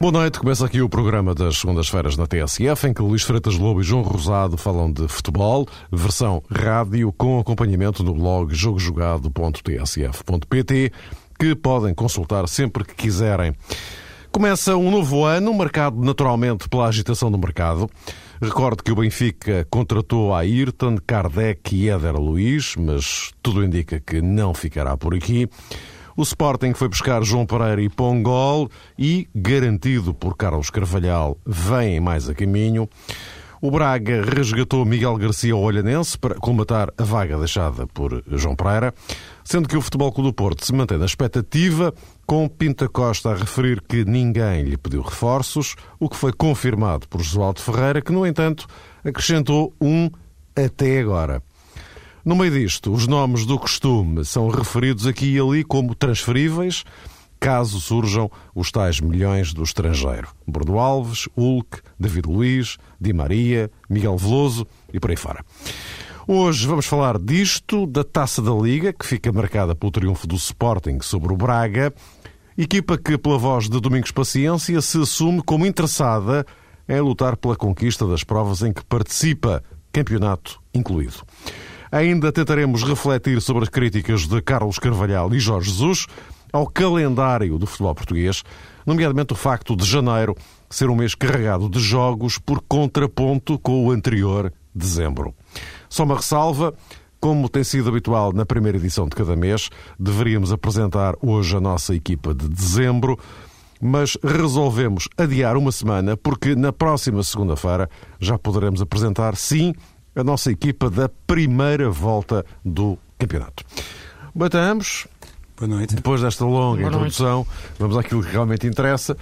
Boa noite, começa aqui o programa das segundas-feiras na TSF, em que Luís Freitas Lobo e João Rosado falam de futebol, versão rádio, com acompanhamento no blog jogojogado.tsf.pt, que podem consultar sempre que quiserem. Começa um novo ano, marcado naturalmente pela agitação do mercado. Recordo que o Benfica contratou a Ayrton, Kardec e Éder Luiz, mas tudo indica que não ficará por aqui. O Sporting foi buscar João Pereira e Pongol e, garantido por Carlos Carvalhal, vem mais a caminho. O Braga resgatou Miguel Garcia Olhanense para colmatar a vaga deixada por João Pereira, sendo que o Futebol Clube do Porto se mantém na expectativa, com Pinta Costa a referir que ninguém lhe pediu reforços, o que foi confirmado por Josualdo Ferreira, que, no entanto, acrescentou um até agora. No meio disto, os nomes do costume são referidos aqui e ali como transferíveis, caso surjam os tais milhões do estrangeiro. Bordo Alves, Hulk, David Luiz, Di Maria, Miguel Veloso e por aí fora. Hoje vamos falar disto, da Taça da Liga, que fica marcada pelo triunfo do Sporting sobre o Braga, equipa que, pela voz de Domingos Paciência, se assume como interessada em lutar pela conquista das provas em que participa, campeonato incluído. Ainda tentaremos refletir sobre as críticas de Carlos Carvalhal e Jorge Jesus ao calendário do futebol português, nomeadamente o facto de janeiro ser um mês carregado de jogos por contraponto com o anterior dezembro. Só uma ressalva. Como tem sido habitual na primeira edição de cada mês, deveríamos apresentar hoje a nossa equipa de dezembro, mas resolvemos adiar uma semana porque na próxima segunda-feira já poderemos apresentar, sim, a nossa equipa da primeira volta do campeonato. Batamos. Boa noite. Depois desta longa Boa introdução, noite. vamos àquilo que realmente interessa.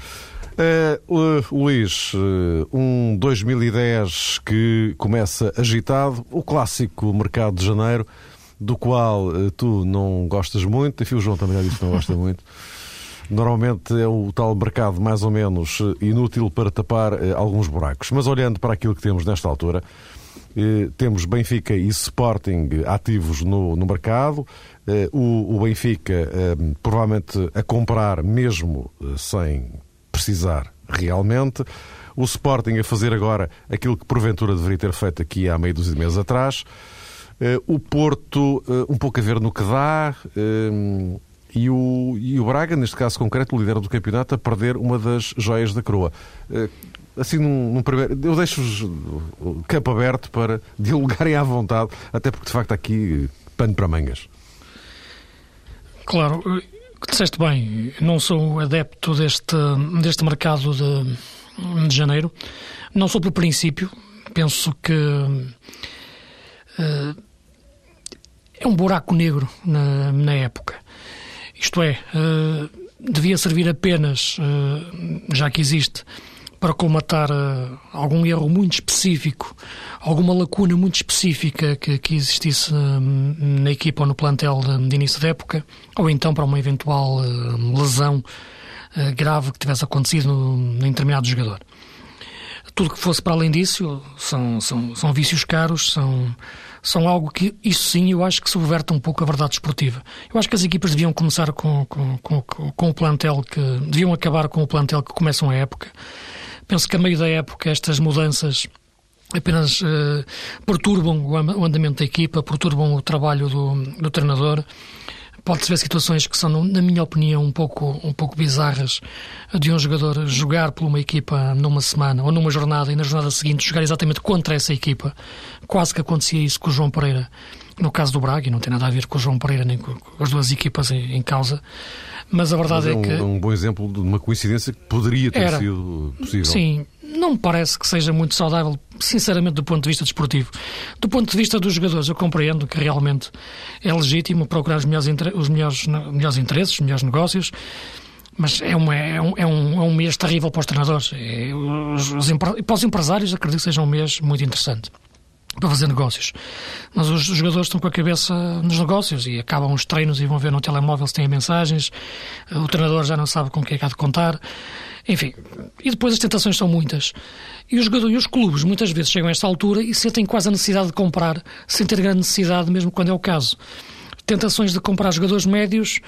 Uh, Luís, uh, um 2010 que começa agitado, o clássico mercado de janeiro, do qual uh, tu não gostas muito, enfim, o João também já disse que não gosta muito. Normalmente é o tal mercado mais ou menos inútil para tapar alguns buracos. Mas olhando para aquilo que temos nesta altura, eh, temos Benfica e Sporting ativos no, no mercado. Eh, o, o Benfica eh, provavelmente a comprar mesmo sem precisar realmente. O Sporting a fazer agora aquilo que porventura deveria ter feito aqui há meio de meses atrás. O Porto, um pouco a ver no que dá. E o, e o Braga, neste caso concreto, o líder do campeonato, a perder uma das joias da coroa assim num, num primeiro. Eu deixo-vos o campo aberto para dialogarem à vontade, até porque de facto há aqui pano para mangas. Claro, disseste bem, não sou adepto deste, deste mercado de, de janeiro. Não sou por princípio. Penso que uh, é um buraco negro na, na época. Isto é, uh, devia servir apenas, uh, já que existe, para colmatar uh, algum erro muito específico, alguma lacuna muito específica que, que existisse uh, na equipa ou no plantel de, de, início da época, ou então para uma eventual uh, lesão grave que tivesse acontecido no determinado jogador. Tudo que fosse para além disso são, são, são vícios caros, são, são algo que, isso sim, eu acho que subverte um pouco a verdade esportiva. Eu acho que as equipas deviam começar com, com, com, com o plantel que. deviam acabar com o plantel que começam a época Penso que a meio da época estas mudanças apenas uh, perturbam o andamento da equipa, perturbam o trabalho do, do treinador. Pode-se ver situações que são, na minha opinião, um pouco, um pouco bizarras de um jogador jogar por uma equipa numa semana ou numa jornada e na jornada seguinte jogar exatamente contra essa equipa. Quase que acontecia isso com o João Pereira no caso do Braga, e não tem nada a ver com o João Pereira nem com, as duas equipas em, em causa, mas a verdade mas é, é um, que. É um bom exemplo de uma coincidência que poderia ter era, sido possível. Sim, não me parece que seja muito saudável, sinceramente, do ponto de vista desportivo. Do ponto de vista dos jogadores, eu compreendo que realmente é legítimo procurar os melhores, os melhores, melhores interesses, os melhores negócios. Mas é, uma, é, um, é, um, é um mês terrível para os treinadores. É, os, os, para os empresários, acredito que seja um mês muito interessante para fazer negócios. Mas os jogadores estão com a cabeça nos negócios e acabam os treinos e vão ver no telemóvel se têm mensagens, o treinador já não sabe com o que é que há de contar. Enfim, e depois as tentações são muitas. E os jogadores e os clubes muitas vezes chegam a esta altura e sentem quase a necessidade de comprar, sem ter grande necessidade, mesmo quando é o caso. Tentações de comprar jogadores médios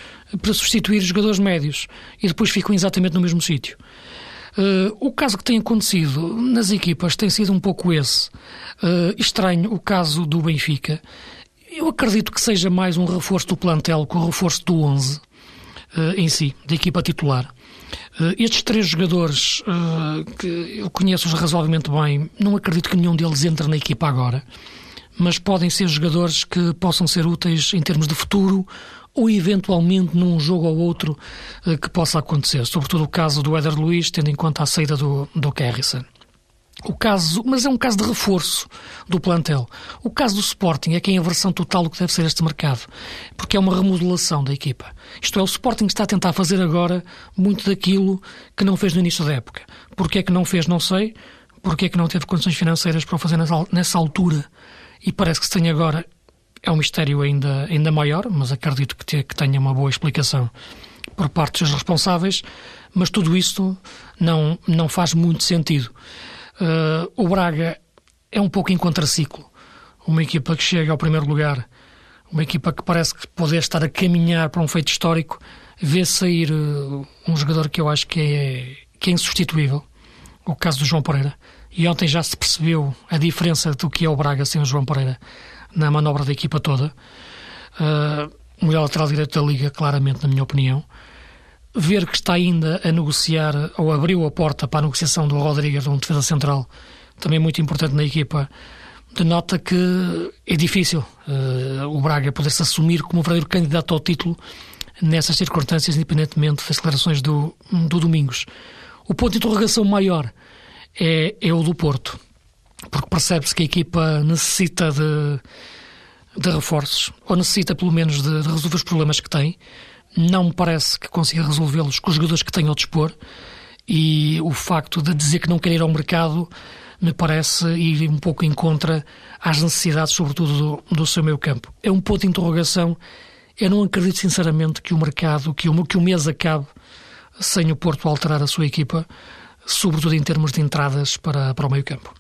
para substituir jogadores médios e depois ficam exatamente no mesmo sítio. Uh, o caso que tem acontecido nas equipas tem sido um pouco esse. Uh, estranho o caso do Benfica. Eu acredito que seja mais um reforço do plantel que o reforço do 11 uh, em si, da equipa titular. estes três jogadores, que eu conheço-os razoavelmente bem, não acredito que nenhum deles entre na equipa agora, mas podem ser jogadores que possam ser úteis em termos de futuro ou eventualmente num jogo ou outro uh, que possa acontecer, sobretudo o caso do Éder Luiz, tendo em conta a saída do, do Carrison. O caso, mas é um caso de reforço do plantel. O caso do Sporting é que é em versão total o que deve ser este mercado, porque é uma remodelação da equipa. Isto é, o Sporting está a tentar fazer agora muito daquilo que não fez no início da época. Porquê é que não fez, não sei. Porquê é que não teve condições financeiras para o fazer nessa altura e parece que se tem agora é um mistério ainda, ainda maior, mas acredito que, te, que tenha uma boa explicação por parte dos responsáveis, mas tudo isto não, não faz muito sentido. Uh, o Braga é um pouco em contraciclo. Uma equipa que chega ao primeiro lugar, uma equipa que parece que poder estar a caminhar para um feito histórico, vê sair uh, um jogador que eu acho que é, que é insubstituível, o caso do João Pereira. E ontem já se percebeu a diferença do que é o Braga sem o João Pereira na manobra da equipa toda. Uh, o melhor lateral direito da Liga, claramente, na minha opinião. Ver que está ainda a negociar, ou abriu a porta para a negociação do Rodrigues, um defesa central, também muito importante na equipa, denota que é difícil uh, o Braga poder-se assumir como verdadeiro candidato ao título nessas circunstâncias, independentemente das declarações do, do Domingos. O ponto de interrogação maior é, é o do Porto porque percebe-se que a equipa necessita de, de reforços, ou necessita pelo menos de, de, resolver os problemas que tem. Não me parece que consiga resolvê-los com os jogadores que tem ao dispor, e o facto de dizer que não quer ir ao mercado me parece ir um pouco em contra às necessidades, sobretudo do, do seu meio campo. É um ponto de interrogação. Eu não acredito sinceramente que o mercado, que o, que o mês acabe sem o Porto alterar a sua equipa, sobretudo em termos de entradas para, para o meio campo.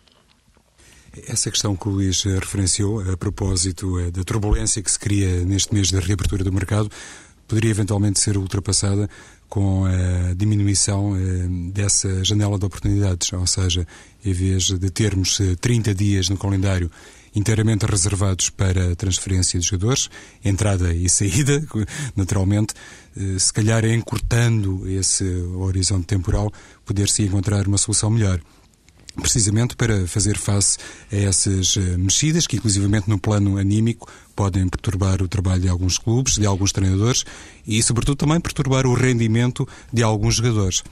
Essa questão que o Luís eh, referenciou, a propósito eh, da turbulência que se cria neste mês da reabertura do mercado, poderia eventualmente ser ultrapassada com a diminuição eh, dessa janela de oportunidades, ou seja, em vez de termos 30 dias no calendário inteiramente reservados para transferência de jogadores, entrada e saída, naturalmente, se calhar encurtando esse horizonte temporal, poder-se encontrar uma solução melhor precisamente para fazer face a essas eh, mexidas que, inclusivamente no plano anímico, podem perturbar o trabalho de alguns clubes, de alguns treinadores e, sobretudo, também perturbar o rendimento de alguns jogadores.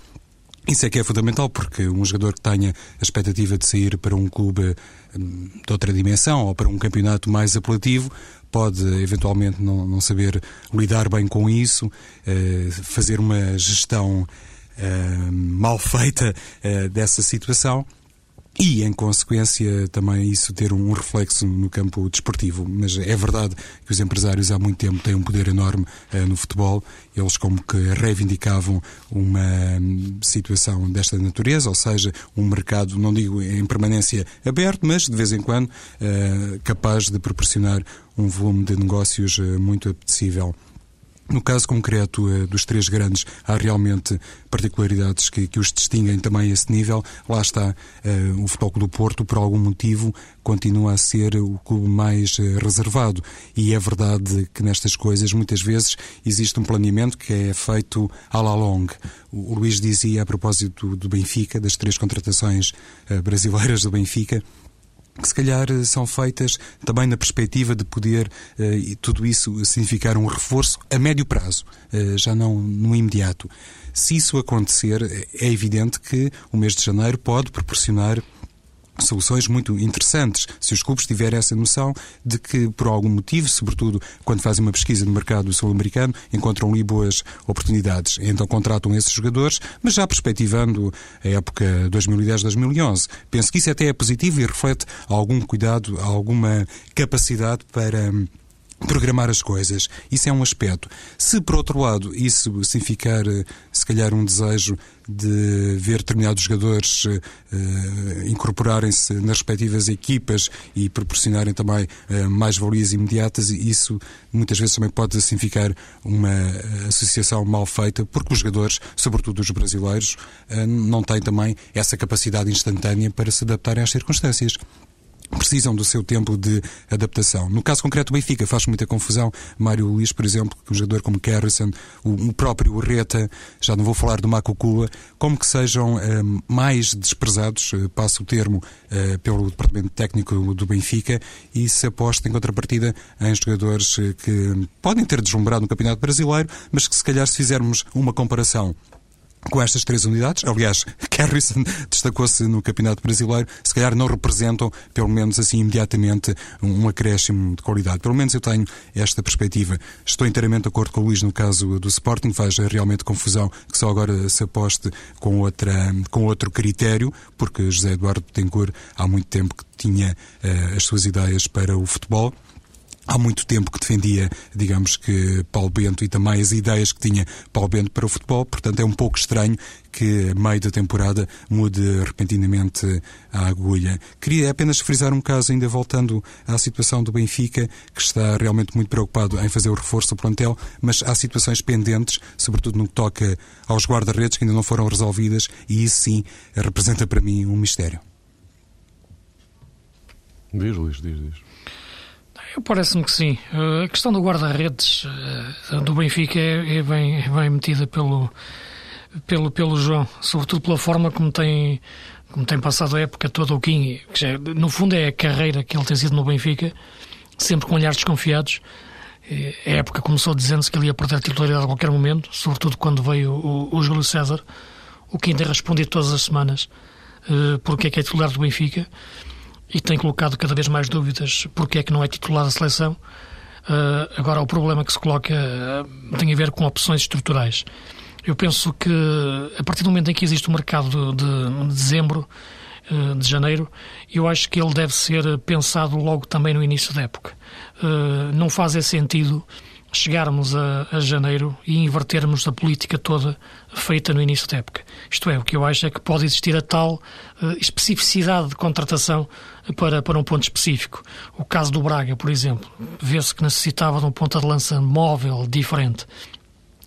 Isso é que é fundamental, porque um jogador que tenha a expectativa de sair para um clube hum, de outra dimensão ou para um campeonato mais apelativo pode eventualmente não, não saber lidar bem com isso, eh, fazer uma gestão eh, mal feita dessa situação e, em consequência, também isso ter um reflexo no campo desportivo. Mas é verdade que os empresários há muito tempo têm um poder enorme uh, no futebol. Eles como que reivindicavam uma um, situação desta natureza, ou seja, um mercado, não digo em permanência aberto, mas de vez em quando uh, capaz de proporcionar um volume de negócios uh, muito apetecível. No caso concreto uh, dos três grandes, há realmente particularidades que, que os distinguem também a esse nível. Lá está uh, o Futebol do Porto, por algum motivo, continua a ser o clube mais uh, reservado. E é verdade que nestas coisas, muitas vezes, existe um planeamento que é feito à la longue. O, Luís dizia, a propósito do Benfica, das três contratações brasileiras do Benfica, que se calhar eh, são feitas também na perspectiva de poder uh, tudo isso significar um reforço a médio prazo, uh, já não no imediato. Se isso acontecer, é evidente que o mês de janeiro pode proporcionar soluções muito interessantes se os clubes tiverem essa noção de que, por algum motivo, sobretudo quando fazem uma pesquisa no mercado sul-americano, encontram ali boas oportunidades. Então contratam esses jogadores, mas já perspectivando a época 2010-2011. Penso que isso até é positivo e reflete algum cuidado, alguma capacidade para programar as coisas. Isso é um aspecto. Se, por outro lado, isso significar, eh, se calhar, um desejo de ver determinados jogadores uh, incorporarem-se nas respectivas equipas e proporcionarem também uh, mais valias imediatas, isso muitas vezes também pode significar uma associação mal feita, porque os jogadores, sobretudo os brasileiros, uh, não têm também essa capacidade instantânea para se adaptarem às circunstâncias precisam do seu tempo de adaptação. No caso concreto do Benfica faz muita confusão. Mário Luís, por exemplo, um jogador como Carrison, o, próprio Urreta, já não vou falar do Macucula, como que sejam eh, mais desprezados, eh, passo o termo, eh, pelo departamento técnico do Benfica e se aposta em contrapartida em jogadores que podem ter deslumbrado no Campeonato Brasileiro, mas que se calhar se fizermos uma comparação com estas três unidades. Aliás, Carrison destacou-se no Campeonato Brasileiro, se calhar não representam, pelo menos assim imediatamente, um acréscimo de qualidade. Pelo menos eu tenho esta perspectiva. Estou inteiramente de acordo com o Luís no caso do Sporting, faz realmente confusão que só agora se aposte com, outra, com outro critério, porque José Eduardo Tencourt há muito tempo que tinha uh, as suas ideias para o futebol há muito tempo que defendia, digamos que, Paulo Bento e também as ideias que tinha Paulo Bento para o futebol, portanto é um pouco estranho que, meio da temporada, mude repentinamente a agulha. Queria apenas frisar um caso, ainda voltando à situação do Benfica, que está realmente muito preocupado em fazer o reforço do plantel, mas há situações pendentes, sobretudo no que toca aos guarda-redes, que ainda não foram resolvidas, e isso sim representa para mim um mistério. Diz, Luís, diz, diz. Parece-me que sim. Eh, a questão do guarda-redes eh, do Benfica é, é, bem, é bem metida pelo, pelo, pelo João, sobretudo pela forma como tem, como tem passado a época toda o Kim, que já, no fundo é a carreira que ele tem sido no Benfica, sempre com olhares desconfiados. Eh, a época começou dizendo-se que ele ia perder a titularidade a qualquer momento, sobretudo quando veio o, o Júlio César, o que ainda respondia todas as semanas porque é que é titular do Benfica e tem colocado cada vez mais dúvidas porque é que não é titular da seleção. Uh, agora, o problema que se coloca uh, tem a ver com opções estruturais. Eu penso que, a partir do momento em que existe o mercado de, de, de dezembro, uh, de janeiro, eu acho que ele deve ser pensado logo também no início da época. não faz sentido chegarmos a, a, janeiro e invertermos a política toda feita no início da época. Isto é, o que eu acho é que pode existir a tal uh, especificidade de contratação para, para um ponto específico. O caso do Braga, por exemplo, vê-se que necessitava de um ponta de lança móvel, diferente.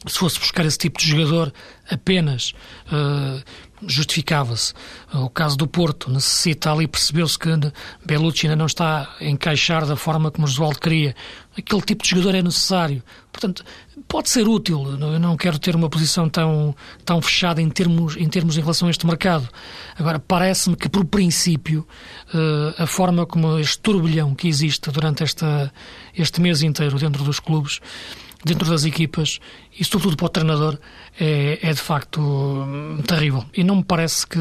Se fosse buscar esse tipo de jogador apenas uh, justificava-se. O caso do Porto necessita ali, percebeu-se que Belucci ainda não está a encaixar da forma como o Josualdo queria. Aquele tipo de jogador é necessário. Portanto, pode ser útil. Eu não quero ter uma posição tão, tão fechada em termos, em termos em relação a este mercado. Agora, parece-me que, por princípio, eh, a forma como este turbilhão que existe durante esta, este mês inteiro dentro dos clubes dentro das equipas e sobretudo para o treinador é, é de facto hum, terrível. E não me parece que,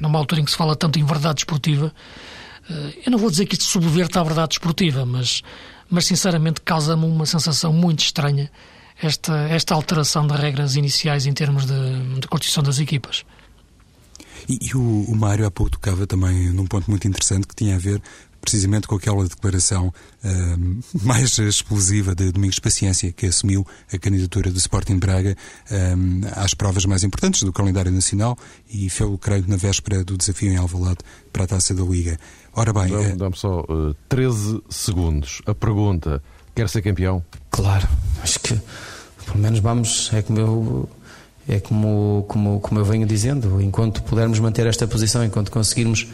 numa altura em que se fala tanto em verdade esportiva, eh, eu não vou dizer que isto subverta a verdade esportiva, mas, mas sinceramente causa-me uma sensação muito estranha esta, esta alteração das regras iniciais em termos de, de constituição das equipas. E, e o, o Mário há pouco tocava também num ponto muito interessante que tinha a ver precisamente com aquela declaração uh, mais explosiva de Domingos Paciência, que assumiu a candidatura do Sporting Braga uh, às provas mais importantes do calendário nacional e fez, creio, na véspera do desafio em Alvalade para a Taça da Liga. Ora bem... Dá-me dá só uh, 13 segundos. A pergunta, quer ser campeão? Claro, acho que pelo menos vamos, é como eu é como, como, como eu venho dizendo, enquanto pudermos manter esta posição, enquanto conseguirmos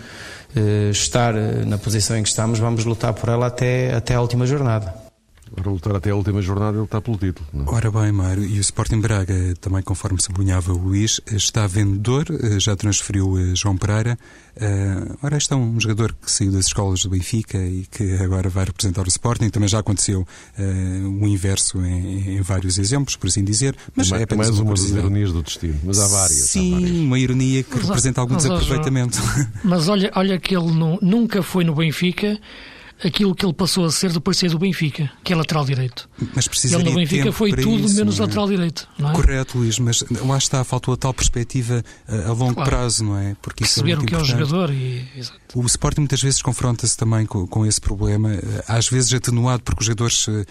uh, estar eh, na posição em que estamos, vamos lutar por ela até, até a última jornada. Para lutar até a última jornada, ele está pelo título. Não? É? Ora bem, Mário, e o Sporting Braga, também conforme sublinhava o Luís, está vendedor, eh, já transferiu João Pereira. Ora, este é um jogador que saiu das escolas do Benfica e que agora vai representar o Sporting. Também já aconteceu o inverso em, em vários exemplos, por assim dizer. Mas é apenas uma, uma das ironias do destino. Mas há várias. Sim, há várias. uma ironia que mas, representa algum mas, desaproveitamento. Mas olha, olha que ele não, nunca foi no Benfica aquilo que ele passou a ser depois de sair do Benfica, que é lateral direito. Mas ele no Benfica foi tudo isso, menos é? lateral direito. Não é? Correto, Luís, mas lá está, faltou a tal perspectiva a, a longo Claro. prazo, não é? Porque isso Perceber é o que é o importante. jogador e. Exato. O Sporting muitas vezes confronta-se também com, com esse problema, eh, às vezes atenuado porque os jogadores eh,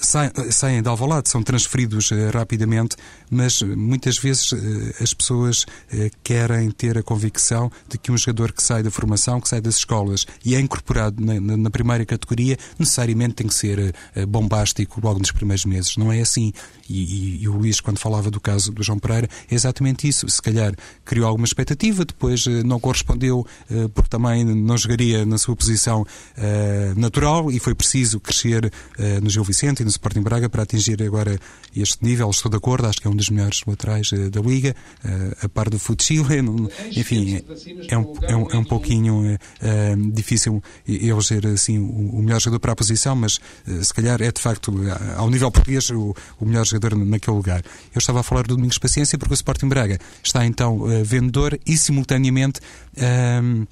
saem, saem de Alvalade, são transferidos eh, rapidamente, mas eh, muitas vezes eh, as pessoas eh, querem ter a convicção de que um jogador que sai da formação, que sai das escolas e é incorporado na, na- na primeira categoria, necessariamente tem que ser eh, bombástico logo nos primeiros meses. Não é assim. E, e- e o Luís, quando falava do caso do João Pereira, é exatamente isso. Se calhar criou alguma expectativa, depois eh, não correspondeu eh, porque também não jogaria na sua posição natural e foi preciso crescer no Gil Vicente e no Sporting Braga para atingir agora este nível. Estou de acordo, acho que é um dos melhores laterais da Liga, a par do Futsile. não- Enfim, é um, é um, é um pouquinho difícil ele ser assim o, melhor jogador para a posição, mas eh, se calhar é de facto, a- ao nível português, o, o melhor jogador naquele lugar. Eu estava a falar do Domingos Paciência porque o Sporting Braga está então eh, vendedor e simultaneamente. ehm,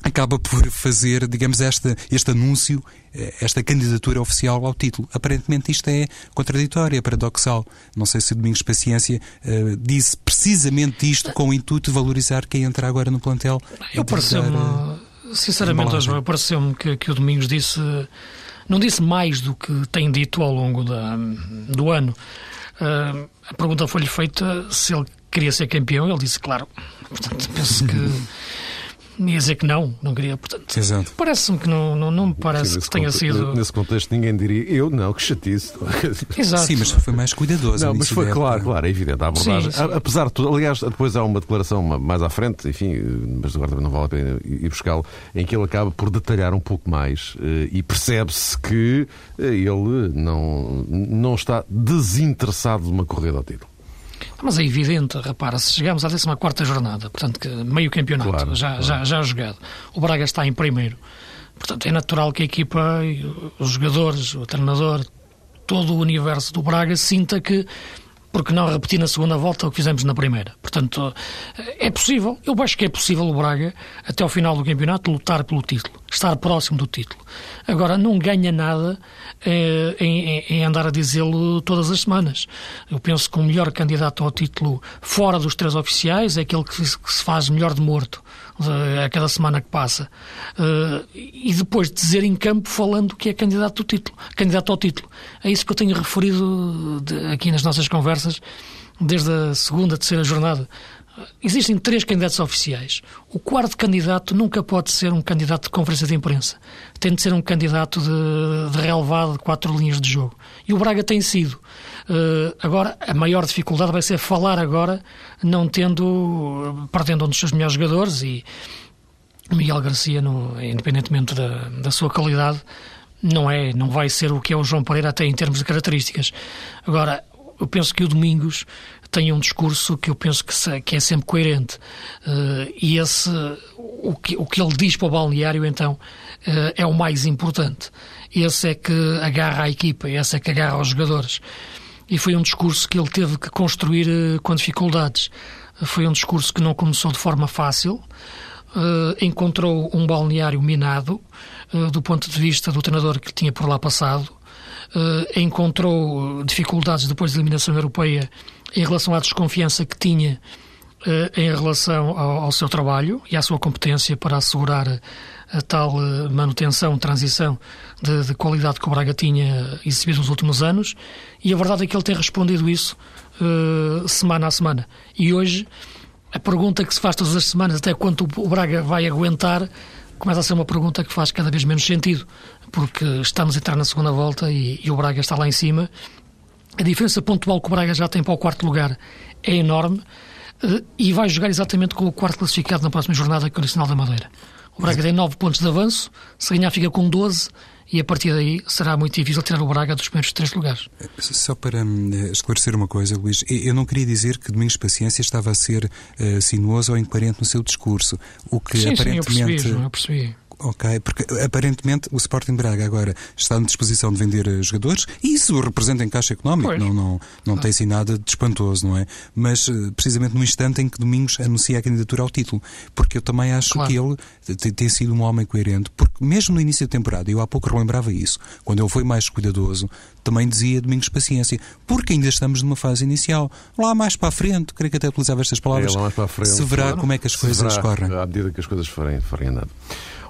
acaba por fazer, digamos, esta, este anúncio, eh, esta candidatura oficial ao título. Aparentemente isto é contraditório, é paradoxal. Não sei se o Domingos Paciência eh, disse precisamente isto com o intuito de valorizar quem entra agora no plantel. Eu eh, pareceu-me, sinceramente. João, pareceu-me que, que o Domingos disse, não disse mais do que tem dito ao longo da, do ano. Ah, a pergunta foi-lhe feita se ele queria ser campeão, ele disse claro. Portanto, penso que ia dizer que não, não queria. Portanto, Exato. parece-me que não, não, não me parece Nesse que tenha conte- sido. Nesse contexto, ninguém diria eu, não, que chatice. Exato. Sim, mas foi mais cuidadoso. Não, mas foi claro, claro, é evidente. A abordagem, Sim, sim. Apesar de tudo, aliás, depois há uma declaração ma- mais à frente, enfim, mas agora também não vale a pena ir buscá-lo, em que ele acaba por detalhar um pouco mais eh, e percebe-se que eh, ele não, não está desinteressado numa corrida ao título. Mas é evidente, repara, se chegamos à 14 jornada, portanto, que meio campeonato Claro, já, claro. Já, já jogado, o Braga está em primeiro. Portanto, é natural que a equipa, os jogadores, o treinador, todo o universo do Braga sinta que, porque não repetir na segunda volta o que fizemos na primeira. Portanto, é possível, eu acho que é possível o Braga, até ao final do campeonato, lutar pelo título, estar próximo do título. Agora, não ganha nada eh, em, em- andar a dizê-lo todas as semanas. Eu penso que o melhor candidato ao título fora dos três oficiais é aquele que se faz melhor de morto a cada semana que passa. Eh, e depois dizer em campo falando que é candidato, do título, candidato ao título. É isso que eu tenho referido aqui nas nossas conversas desde a segunda, terceira jornada. Existem três candidatos oficiais. O quarto candidato nunca pode ser um candidato de conferência de imprensa. Tem de ser um candidato de, de relevado de quatro linhas de jogo. E o Braga tem sido. Eh, agora, a maior dificuldade vai ser falar agora, não tendo, perdendo um dos seus melhores jogadores e Miguel Garcia, no- independentemente da, da sua qualidade, não é, não vai ser o que é o João Pereira até em termos de características. Agora, eu penso que o Domingos tem um discurso que eu penso que, se- que é sempre coerente. Eh, e esse, o que, o que ele diz para o balneário, então, eh, é o mais importante. Esse é que agarra a equipa, esse é que agarra os jogadores. E foi um discurso que ele teve que construir eh, com dificuldades. Foi um discurso que não começou de forma fácil. Eh, encontrou um balneário minado eh, do ponto de vista do treinador que tinha por lá passado. Eh, encontrou dificuldades depois da eliminação europeia em relação à desconfiança que tinha em relação ao, ao seu trabalho e à sua competência para assegurar a, tal manutenção, transição de, de qualidade que o Braga tinha exibido nos últimos anos. E a verdade é que ele tem respondido isso eh, semana a semana. E hoje, a pergunta que se faz todas as semanas, até quanto o Braga vai aguentar, começa a ser uma pergunta que faz cada vez menos sentido, porque estamos a entrar na segunda volta e, e o Braga está lá em cima. A diferença pontual que o Braga já tem para o quarto lugar é enorme eh, e vai jogar exatamente com o quarto classificado na próxima jornada, que é o Nacional da Madeira. O Braga tem 9 pontos de avanço, se ganhar fica com 12 e a partir daí será muito difícil tirar o Braga dos primeiros três lugares. Só para hum, esclarecer uma coisa, Luís, eu não queria dizer que Domingos Paciência estava a ser eh, sinuoso ou incoerente no seu discurso. O que sim, sim, eu aparentemente. percebi, João, eu percebi. Ok, porque aparentemente o Sporting Braga agora está na disposição de vender eh, jogadores e isso representa em caixa económico, Pois. não, não, não tem assim nada de espantoso, não é? Mas eh, precisamente no instante em que Domingos anuncia a candidatura ao título, porque eu também acho Claro. que ele tem, sido um homem coerente, porque mesmo no início da temporada, eu há pouco relembrava isso, quando ele foi mais cuidadoso, também dizia Domingos paciência, porque ainda estamos numa fase inicial. Lá mais para a frente, creio que até utilizava estas palavras, é, lá mais para a frente, se verá claro. como é que as coisas correm. À medida que as coisas forem, forem andando.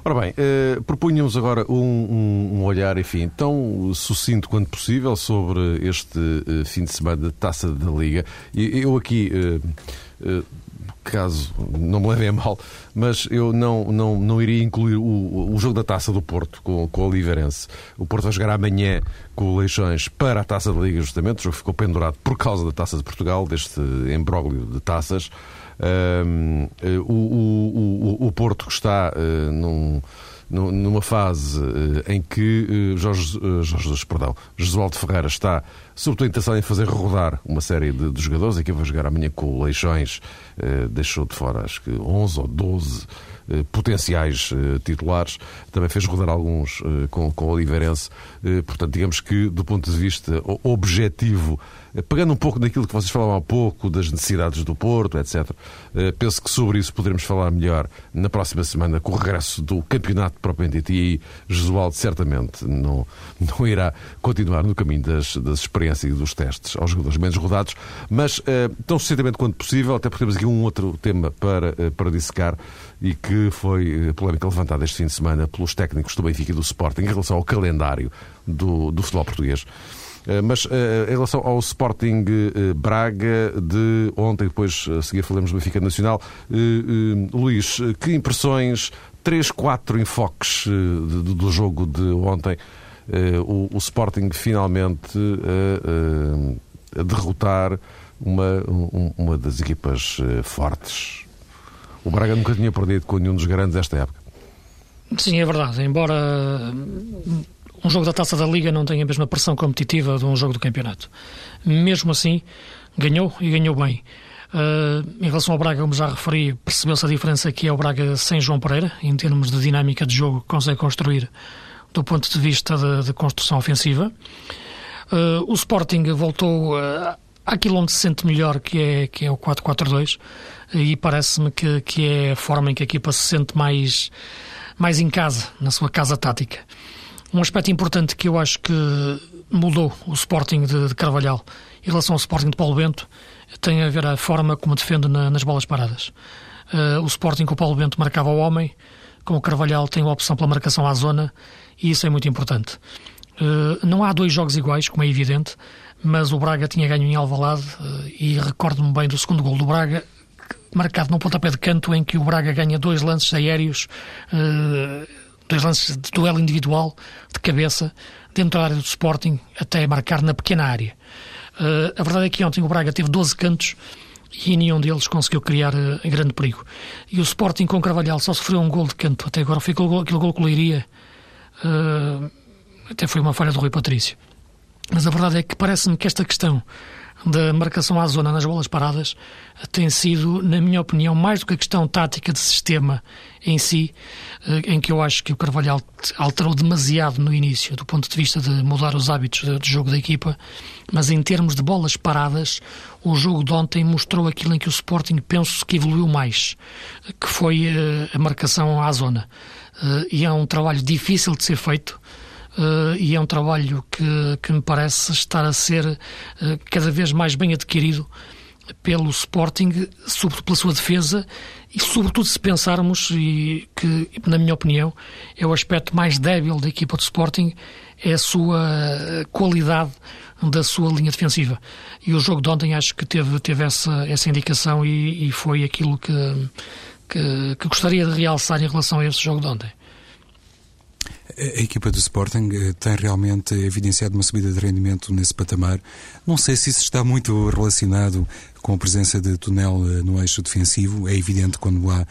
Ora bem, eh, propunhamos agora um, um, um, olhar, enfim, tão sucinto quanto possível sobre este eh, fim de semana da Taça da Liga. E eu aqui, eh, eh, caso não me levem a mal, mas eu não, não, não iria incluir o, o jogo da Taça do Porto com, com o Oliveirense. O Porto vai jogar amanhã com o Leixões para a Taça da Liga, justamente. O jogo ficou pendurado por causa da Taça de Portugal, deste embróglio de taças. Um, o, o, o, o, Porto que está uh, num, numa fase uh, em que uh, Jorge, Jorge perdão, Josualdo Ferreira está sobretudo interessado em fazer rodar uma série de, de jogadores. Aqui vai jogar amanhã com o Leixões, deixou de fora acho que 11 ou 12 potenciais titulares, também fez rodar alguns com, com o Oliveirense. Portanto, digamos que do ponto de vista objetivo Pegando um pouco daquilo que vocês falavam há pouco, das necessidades do Porto, etc., eh, penso que sobre isso poderemos falar melhor na próxima semana, com o regresso do campeonato propriamente. E aí, Jesualdo certamente não, não irá continuar no caminho das, das experiências e dos testes aos jogadores menos rodados, mas eh, tão sucintamente quanto possível, até porque temos aqui um outro tema para, eh, para dissecar e que foi polémica levantada este fim de semana pelos técnicos do Benfica e do Sporting em relação ao calendário do, do futebol português. Eh, mas eh, em relação ao Sporting eh, Braga de ontem, depois a seguir falamos do Benfica Nacional, Luís, que impressões, três, quatro enfoques do jogo de ontem, o Sporting finalmente a derrotar uma, uma das equipas fortes. O Braga nunca tinha perdido com nenhum dos grandes esta época. Sim, é verdade. Embora um jogo da Taça da Liga não tem a mesma pressão competitiva de um jogo do campeonato. Mesmo assim, ganhou e ganhou bem. Uh, em relação ao Braga, como já referi, percebeu-se a diferença que é o Braga sem João Pereira, em termos de dinâmica de jogo que consegue construir do ponto de vista de, de construção ofensiva. Uh, o Sporting voltou uh, àquilo onde se sente melhor, que é, que é o 4-4-2, e parece-me que, que é a forma em que a equipa se sente mais, mais em casa, na sua casa tática. Um aspecto importante que eu acho que mudou o Sporting de, de Carvalhal em relação ao Sporting de Paulo Bento tem a ver a forma como defende na, nas bolas paradas. Uh, o Sporting com o Paulo Bento marcava o homem, com o Carvalhal tem a opção pela marcação à zona e isso é muito importante. Uh, não há dois jogos iguais, como é evidente, mas o Braga tinha ganho em Alvalade uh, e recordo-me bem do segundo gol do Braga, marcado num pontapé de canto em que o Braga ganha dois lances aéreos dois lances de duelo individual, de cabeça, dentro da área do Sporting, até marcar na pequena área. Uh, a verdade é que ontem o Braga teve 12 cantos e nenhum deles conseguiu criar uh, grande perigo. E o Sporting com o Carvalhal só sofreu um gol de canto. Até agora foi aquele gol, que o iria. Uh, até foi uma falha do Rui Patrício. Mas a verdade é que parece-me que esta questão da marcação à zona nas bolas paradas tem sido, na minha opinião, mais do que a questão tática de sistema em si, eh, em que eu acho que o Carvalhal alterou demasiado no início, do ponto de vista de mudar os hábitos de jogo da equipa, mas em termos de bolas paradas, o jogo de ontem mostrou aquilo em que o Sporting penso que evoluiu mais, que foi eh, a marcação à zona. Eh, e é um trabalho difícil de ser feito, uh, e é um trabalho que, que me parece estar a ser uh, cada vez mais bem adquirido pelo Sporting, sobretudo pela sua defesa e sobretudo se pensarmos e que, na minha opinião, é o aspecto mais débil da equipa do Sporting, é a sua qualidade da sua linha defensiva. E o jogo de ontem acho que teve, teve essa, essa indicação e, e foi aquilo que, que, que gostaria de realçar em relação a esse jogo de ontem. A equipa do Sporting eh, tem realmente evidenciado uma subida de rendimento nesse patamar. Não sei se isso está muito relacionado com a presença de Tunel eh, no eixo defensivo. É evidente quando há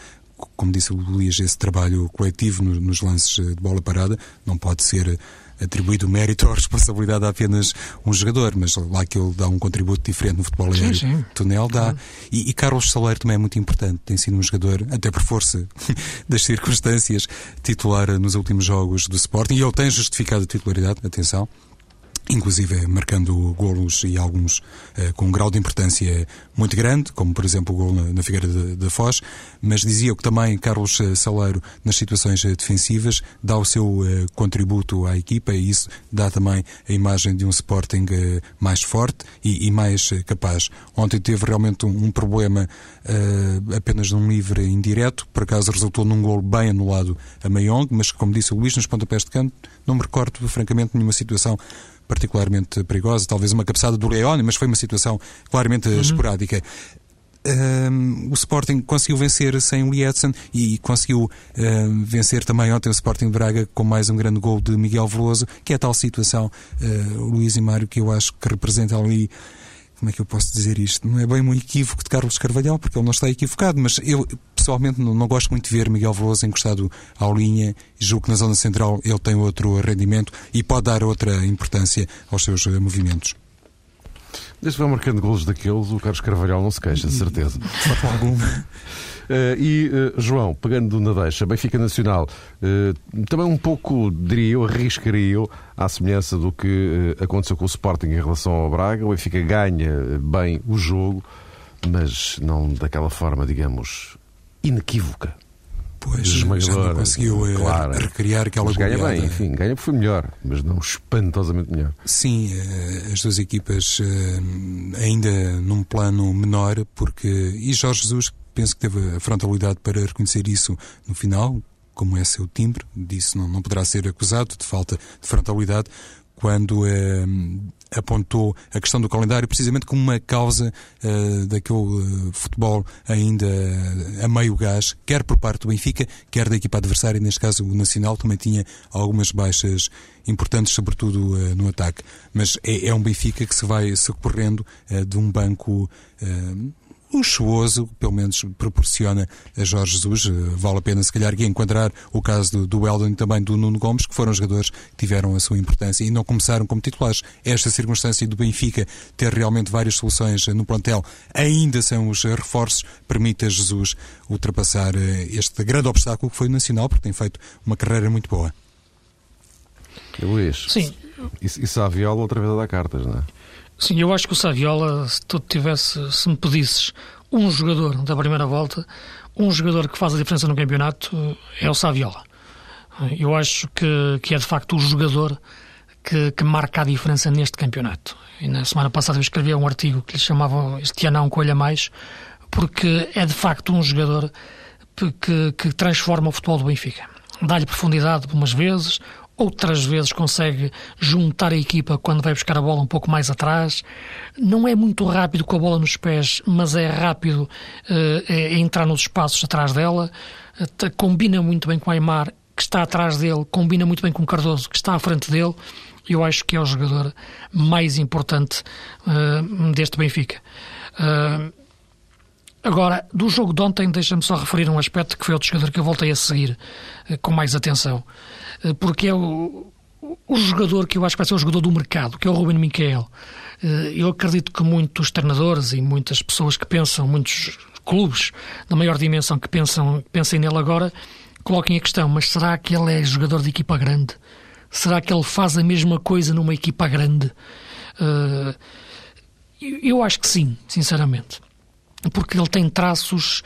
como disse o Luís, esse trabalho coletivo nos lances eh, de bola parada não pode ser atribuído o mérito ou a responsabilidade a apenas um jogador, mas lá que ele dá um contributo diferente no futebol aéreo, sim, sim. Tunel dá. E, e, Carlos Saleiro também é muito importante, tem sido um jogador, até por força das circunstâncias, titular nos últimos jogos do Sporting, e ele tem justificado a titularidade, atenção. Inclusive marcando golos e alguns uh, com um grau de importância muito grande, como por exemplo o gol na, na Figueira da Foz, mas dizia que também Carlos eh, Saleiro, nas situações eh, defensivas, dá o seu contributo à equipa e isso dá também a imagem de um Sporting mais forte e, e mais capaz. Ontem teve realmente um, um problema apenas num livre indireto, por acaso resultou num gol bem anulado a Mayong, mas como disse o Luís, nos pontapés de canto, não me recordo francamente nenhuma situação particularmente perigosa, talvez uma cabeçada do Leone, mas foi uma situação claramente uhum. esporádica. Um, o Sporting conseguiu vencer sem o Lietzen e conseguiu um, vencer também ontem o Sporting Braga com mais um grande gol de Miguel Veloso, que é a tal situação, uh, Luís e Mário, que eu acho que representa ali como é que eu posso dizer isto? Não é bem um equívoco de Carlos Carvalhal, porque ele não está equivocado, mas eu pessoalmente não, não gosto muito de ver Miguel Veloso encostado à linha e julgo que na zona central ele tem outro rendimento e pode dar outra importância aos seus eh, movimentos. Desde que vai marcando golos daqueles, o Carlos Carvalhal não se queixa, de certeza. De alguma. Uh, e, uh, João, pegando na deixa, Benfica Nacional, uh, também um pouco, diria eu, arriscaria eu, à semelhança do que aconteceu com o Sporting em relação ao Braga. O Benfica ganha bem o jogo, mas não daquela forma, digamos, inequívoca. Pois, já não conseguiu claro, recriar aquela mas ganha bem, enfim, ganha porque foi melhor, mas não espantosamente melhor. Sim, as duas equipas ainda num plano menor, porque. E Jorge Jesus penso que teve a frontalidade para reconhecer isso no final, como é seu timbre, disso não, não poderá ser acusado de falta de frontalidade, quando eh, apontou a questão do calendário precisamente como uma causa eh, daquele eh, futebol ainda a meio gás, quer por parte do Benfica, quer da equipa adversária, neste caso o Nacional também tinha algumas baixas importantes, sobretudo no ataque. Mas é, é, um Benfica que se vai socorrendo de um banco luxuoso, pelo menos proporciona a Jorge Jesus. Eh, vale a pena, se calhar, aqui enquadrar o caso do, do Eldon e também do Nuno Gomes, que foram jogadores que tiveram a sua importância e não começaram como titulares. Esta circunstância do Benfica ter realmente várias soluções no plantel, ainda são os reforços, permite a Jesus ultrapassar eh, este grande obstáculo que foi o Nacional, porque tem feito uma carreira muito boa. Luís, Sim. E, e Saviola outra vez a dar cartas, não é? Sim, eu acho que o Saviola, se tu tivesse, se me pedisses um jogador da primeira volta, um jogador que faz a diferença no campeonato, é o Saviola. Eu acho que, que é de facto o jogador que, que marca a diferença neste campeonato. E na semana passada eu escrevi um artigo que lhe chamavam Este ano há um colha mais, porque é de facto um jogador que, que transforma o futebol do Benfica. Dá-lhe profundidade umas vezes, outras vezes consegue juntar a equipa quando vai buscar a bola um pouco mais atrás. Não é muito rápido com a bola nos pés, mas é rápido uh, é entrar nos espaços atrás dela. Uh, combina muito bem com o Aymar, que está atrás dele, combina muito bem com o Cardoso, que está à frente dele. Eu acho que é o jogador mais importante uh, deste Benfica. Agora, do jogo de ontem, deixa-me só referir um aspecto que foi outro jogador que eu voltei a seguir com mais atenção. Eh, porque é o, o jogador que eu acho que vai ser o jogador do mercado, que é o Ruben Miquel. Eh, eu acredito que muitos treinadores e muitas pessoas que pensam, muitos clubes da maior dimensão que pensam, pensem nele agora, coloquem a questão, mas será que ele é jogador de equipa grande? Será que ele faz a mesma coisa numa equipa grande? Eh, eu acho que sim, sinceramente. Porque ele tem traços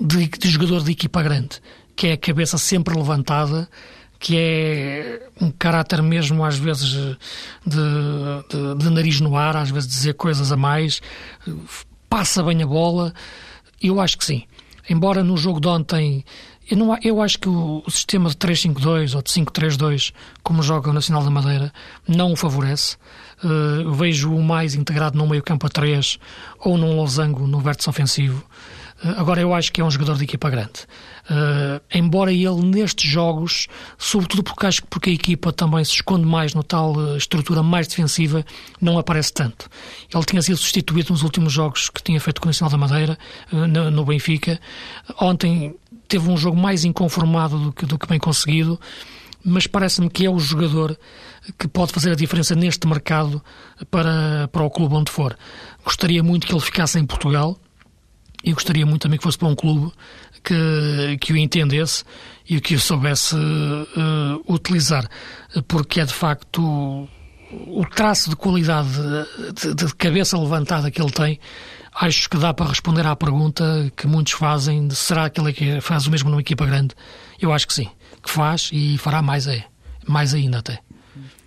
de, de jogador de equipa grande, que é a cabeça sempre levantada, que é um caráter mesmo às vezes de, de, de, nariz no ar, às vezes dizer coisas a mais, passa bem a bola. Eu acho que sim. Embora no jogo de ontem, eu, não, eu acho que o, o sistema de 3-5-2 ou de 5-3-2, como joga o Nacional da Madeira, não o favorece. Uh, Vejo-o mais integrado num meio campo a 3 ou num losango no vértice ofensivo. Uh, agora, eu acho que é um jogador de equipa grande. Uh, embora ele nestes jogos, sobretudo porque acho que porque a equipa também se esconde mais no tal uh, estrutura mais defensiva, não aparece tanto. Ele tinha sido substituído nos últimos jogos que tinha feito com o Nacional da Madeira, uh, no, no, Benfica. Ontem teve um jogo mais inconformado do que, do que bem conseguido, mas parece-me que é o jogador que pode fazer a diferença neste mercado para, para o clube onde for. Gostaria muito que ele ficasse em Portugal e gostaria muito também que fosse para um clube que, que o entendesse e que o soubesse uh, utilizar, porque é de facto o traço de qualidade de, de, cabeça levantada que ele tem, acho que dá para responder à pergunta que muitos fazem de será que ele é faz o mesmo numa equipa grande? Eu acho que sim, que faz e fará mais, é, mais ainda até.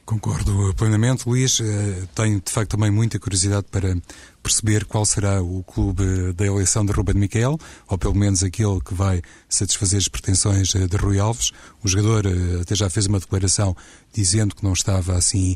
Concordo plenamente, Luís. Eh, tenho, de facto, também muita curiosidade para perceber qual será o clube da eleição de Ruben Miquel, ou pelo menos aquele que vai satisfazer as pretensões eh, de Rui Alves. O jogador eh, até já fez uma declaração dizendo que não estava assim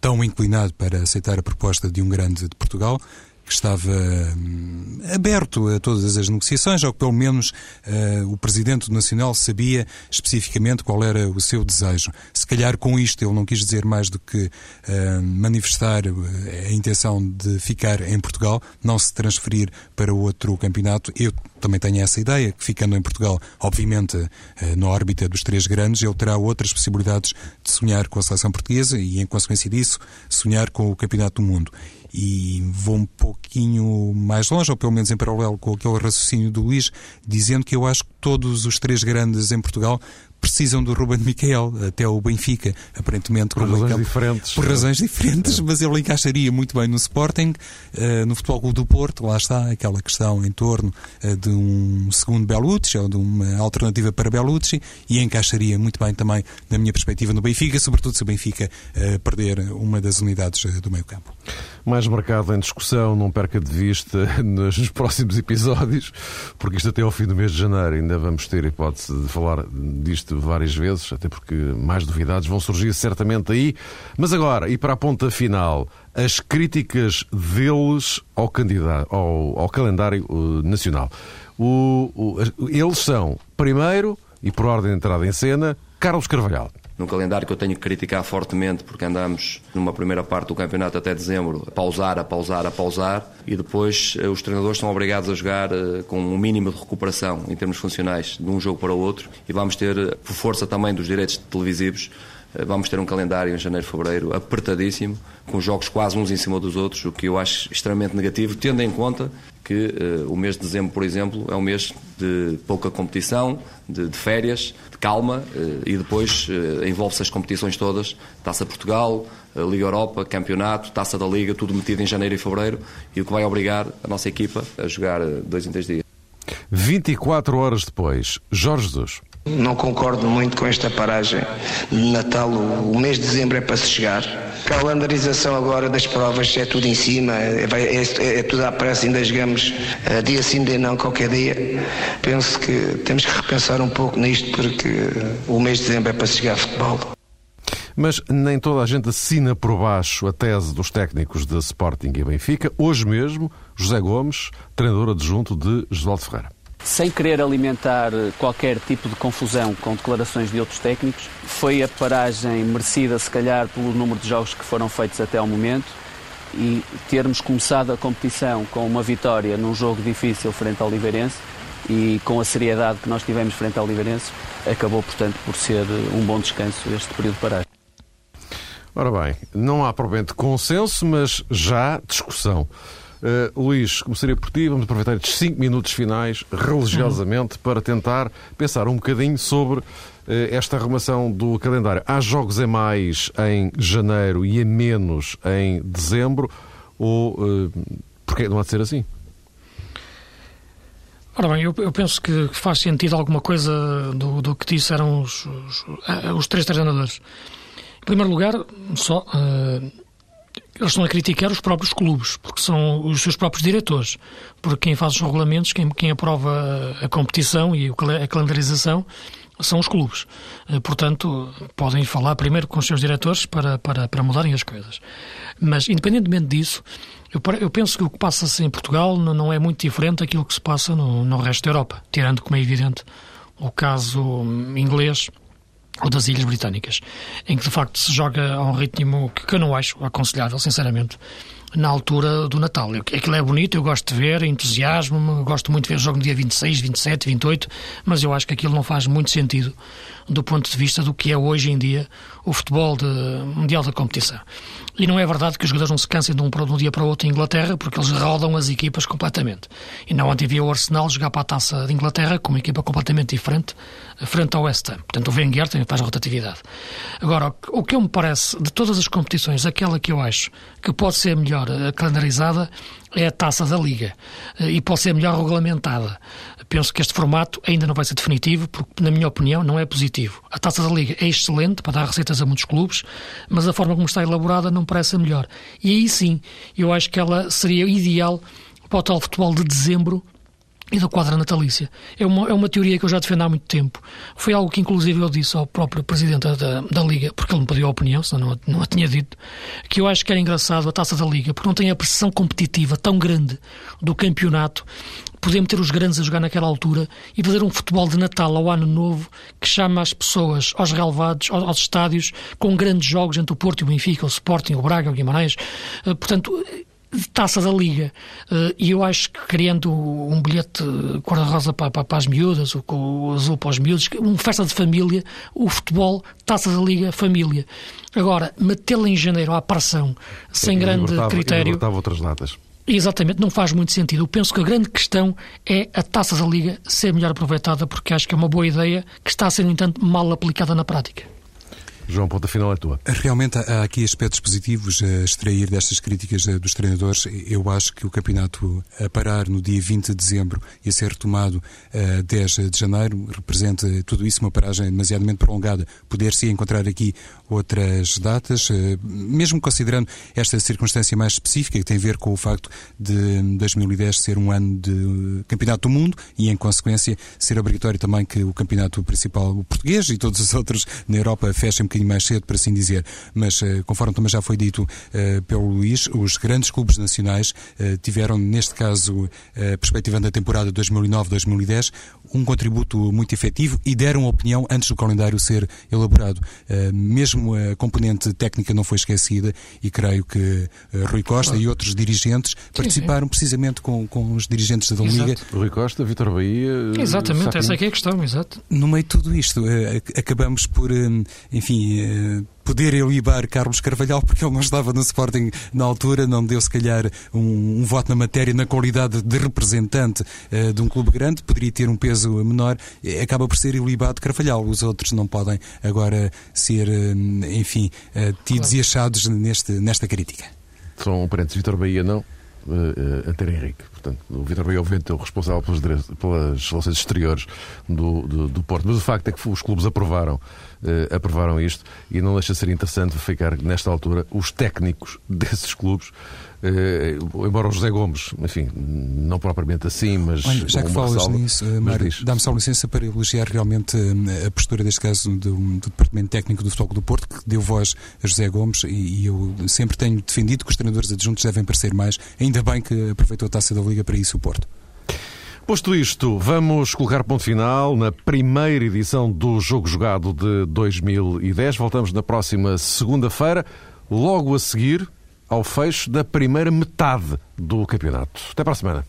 tão inclinado para aceitar a proposta de um grande de Portugal que estava hum, aberto a todas as negociações, ou que pelo menos uh, o Presidente Nacional sabia especificamente qual era o seu desejo. Se calhar com isto ele não quis dizer mais do que uh, manifestar eh, a intenção de ficar em Portugal, não se transferir para outro campeonato. Eu também tenho essa ideia, que ficando em Portugal, obviamente uh, na órbita dos três grandes, ele terá outras possibilidades de sonhar com a seleção portuguesa e, em consequência disso, sonhar com o Campeonato do Mundo e vou um pouquinho mais longe, ou pelo menos em paralelo com aquele raciocínio do Luís, dizendo que eu acho que todos os três grandes em Portugal precisam do Ruben Miquel, até o Benfica, aparentemente. Por razões Miquel, diferentes. Por razões diferentes, é. mas ele encaixaria muito bem no Sporting, uh, no Futebol Clube do Porto, lá está aquela questão em torno uh, de um segundo Belucci, ou de uma alternativa para Belucci, e encaixaria muito bem também, na minha perspectiva, no Benfica, sobretudo se o Benfica uh, perder uma das unidades do meio campo. Mais marcado em discussão, não perca de vista nos próximos episódios, porque isto até ao fim do mês de janeiro ainda vamos ter hipótese de falar disto várias vezes, até porque mais novidades vão surgir certamente aí. Mas agora, e para a ponta final, as críticas deles ao, candidato, ao, ao calendário uh, nacional. O, o, eles são, primeiro, e por ordem de entrada em cena, Carlos Carvalhal num calendário que eu tenho que criticar fortemente porque andamos numa primeira parte do campeonato até dezembro a pausar, a pausar, a pausar e depois eh, os treinadores são obrigados a jogar eh, com um mínimo de recuperação em termos funcionais de um jogo para o outro e vamos ter, eh, por força também dos direitos televisivos, vamos ter um calendário em janeiro e fevereiro apertadíssimo, com jogos quase uns em cima dos outros, o que eu acho extremamente negativo, tendo em conta que uh, o mês de dezembro, por exemplo, é um mês de pouca competição, de, de férias, de calma, uh, e depois uh, envolve-se as competições todas, Taça Portugal, Liga Europa, Campeonato, Taça da Liga, tudo metido em janeiro e fevereiro, e o que vai obrigar a nossa equipa a jogar dois em três dias. 24 horas depois, Jorge Jesus. Não concordo muito com esta paragem Natal. O mês de dezembro é para se chegar. A calendarização agora das provas é tudo em cima, é, é, é tudo à pressa, ainda jogamos uh, dia sim, dia não, qualquer dia. Penso que temos que repensar um pouco nisto, porque o mês de dezembro é para se chegar a futebol. Mas nem toda a gente assina por baixo a tese dos técnicos de Sporting e Benfica. Hoje mesmo, José Gomes, treinador adjunto de Josualdo Ferreira sem querer alimentar qualquer tipo de confusão com declarações de outros técnicos. Foi a paragem merecida, se calhar, pelo número de jogos que foram feitos até ao momento e termos começado a competição com uma vitória num jogo difícil frente ao Oliveirense e com a seriedade que nós tivemos frente ao Oliveirense, acabou, portanto, por ser um bom descanso este período de paragem. Ora bem, não há provavelmente consenso, mas já discussão. Uh, Luís, começaria por ti. Vamos aproveitar estes 5 minutos finais, religiosamente, para tentar pensar um bocadinho sobre uh, esta arrumação do calendário. Há jogos a mais em janeiro e a menos em dezembro? Ou uh, porque não há de ser assim? Ora bem, eu, eu, penso que faz sentido alguma coisa do, do que disseram os, os, os três treinadores. Em primeiro lugar, só. Uh, eles estão a criticar os próprios clubes, porque são os seus próprios diretores. Porque quem faz os regulamentos, quem, quem aprova a competição e a calendarização são os clubes. Eh, portanto, podem falar primeiro com os seus diretores para, para, para mudarem as coisas. Mas, independentemente disso, eu, eu penso que o que passa-se em Portugal não é muito diferente daquilo que se passa no, no resto da Europa, tirando, como é evidente, o caso inglês ou das Ilhas Britânicas, em que de facto se joga a um ritmo que eu não acho aconselhável, sinceramente. na altura do Natal. Aquilo é bonito, eu gosto de ver, entusiasmo-me, gosto muito de ver o jogo no dia 26, 27, 28, mas eu acho que aquilo não faz muito sentido do ponto de vista do que é hoje em dia o futebol de, da competição. E não é verdade que os jogadores não se cansem de um, de um dia para o outro em Inglaterra, porque eles rodam as equipas completamente. E não ontem via o Arsenal jogar para a taça de Inglaterra com uma equipa completamente diferente, frente ao West Ham. Portanto, o Wenger também faz rotatividade. Agora, o que eu me parece, de todas as competições, aquela que eu acho que pode ser melhor eh, calendarizada é a taça da Liga eh, e pode ser melhor regulamentada. Penso que este formato ainda não vai ser definitivo, porque, na minha opinião, não é positivo. A taça da Liga é excelente para dar receitas a muitos clubes, mas a forma como está elaborada não parece a melhor. E aí sim, eu acho que ela seria ideal para o tal futebol de dezembro e da quadra natalícia. É uma, é uma teoria que eu já defendo há muito tempo. Foi algo que, inclusive, eu disse ao próprio Presidente da, da Liga, porque ele me pediu a opinião, senão não, não a tinha dito, que eu acho que era engraçado a taça da Liga, porque não tem a pressão competitiva tão grande do campeonato. Podemos ter os grandes a jogar naquela altura e fazer um futebol de Natal ao Ano Novo que chama as pessoas aos relevados, aos, aos estádios, com grandes jogos entre o Porto e o Benfica, o Sporting, o Braga, o Guimarães. Eh, portanto, taça da Liga. Eh, e eu acho que criando um bilhete cor-de-rosa para, para, para, as miúdas, ou com o azul para os miúdos, uma festa de família, o futebol, taça da Liga, família. Agora, metê-la em janeiro à pressão, sem grande critério. outras datas. Exatamente, não faz muito sentido. Eu penso que a grande questão é a taça da Liga ser melhor aproveitada, porque acho que é uma boa ideia que está a ser, no entanto, mal aplicada na prática. João, ponto final é tua. Realmente há aqui aspectos positivos a extrair destas críticas eh, dos treinadores. Eu acho que o campeonato a parar no dia 20 de dezembro e a ser retomado a 10 de janeiro representa tudo isso uma paragem demasiadamente prolongada. Poder-se encontrar aqui outras datas, eh, mesmo considerando esta circunstância mais específica que tem a ver com o facto de 2010 ser um ano de campeonato do mundo e, em consequência, ser obrigatório também que o campeonato principal, o português e todos os outros na Europa, fechem bocadinho mais cedo, por assim dizer. Mas, eh, conforme também já foi dito uh, pelo Luís, os grandes clubes nacionais uh, tiveram, neste caso, perspectivando a temporada 2009-2010, um contributo muito efetivo e deram opinião antes do calendário ser elaborado. Mesmo a componente técnica não foi esquecida e creio que Rui Costa claro. e outros dirigentes sim, participaram precisamente com, com os dirigentes da Liga. Rui Costa, Vitor Bahia. Exatamente, essa é que é a questão, exato. No meio de tudo isto, acabamos por, enfim, eh, poder elibar Carlos Carvalhal, porque ele não estava no Sporting na altura, não deu se calhar um, um voto na matéria na qualidade de representante uh, de um clube grande, poderia ter um peso menor, acaba por ser ilibado Carvalhal. Os outros não podem agora ser, uh, enfim, uh, tidos claro. e achados neste, nesta crítica. São um parênteses, Vitor Bahia não, uh, Antero Henrique. Portanto, o Vitor Bahia, obviamente, é o responsável pelas, pelas relações exteriores do, do, do, Porto. Mas o facto é que os clubes aprovaram, uh, aprovaram isto e não deixa de ser interessante ficar, nesta altura, os técnicos desses clubes Uh, embora o José Gomes, enfim, não propriamente assim, mas. Olha, já que falas ressalva, nisso, Mário, dá-me só licença para elogiar realmente uh, a postura, deste caso, do, do, Departamento Técnico do Futebol do Porto, que deu voz a José Gomes, e, e, eu sempre tenho defendido que os treinadores adjuntos devem parecer mais, ainda bem que aproveitou a taça da Liga para isso o Porto. Posto isto, vamos colocar ponto final na primeira edição do Jogo Jogado de 2010. Voltamos na próxima segunda-feira, logo a seguir ao fecho da primeira metade do campeonato. Até para a semana.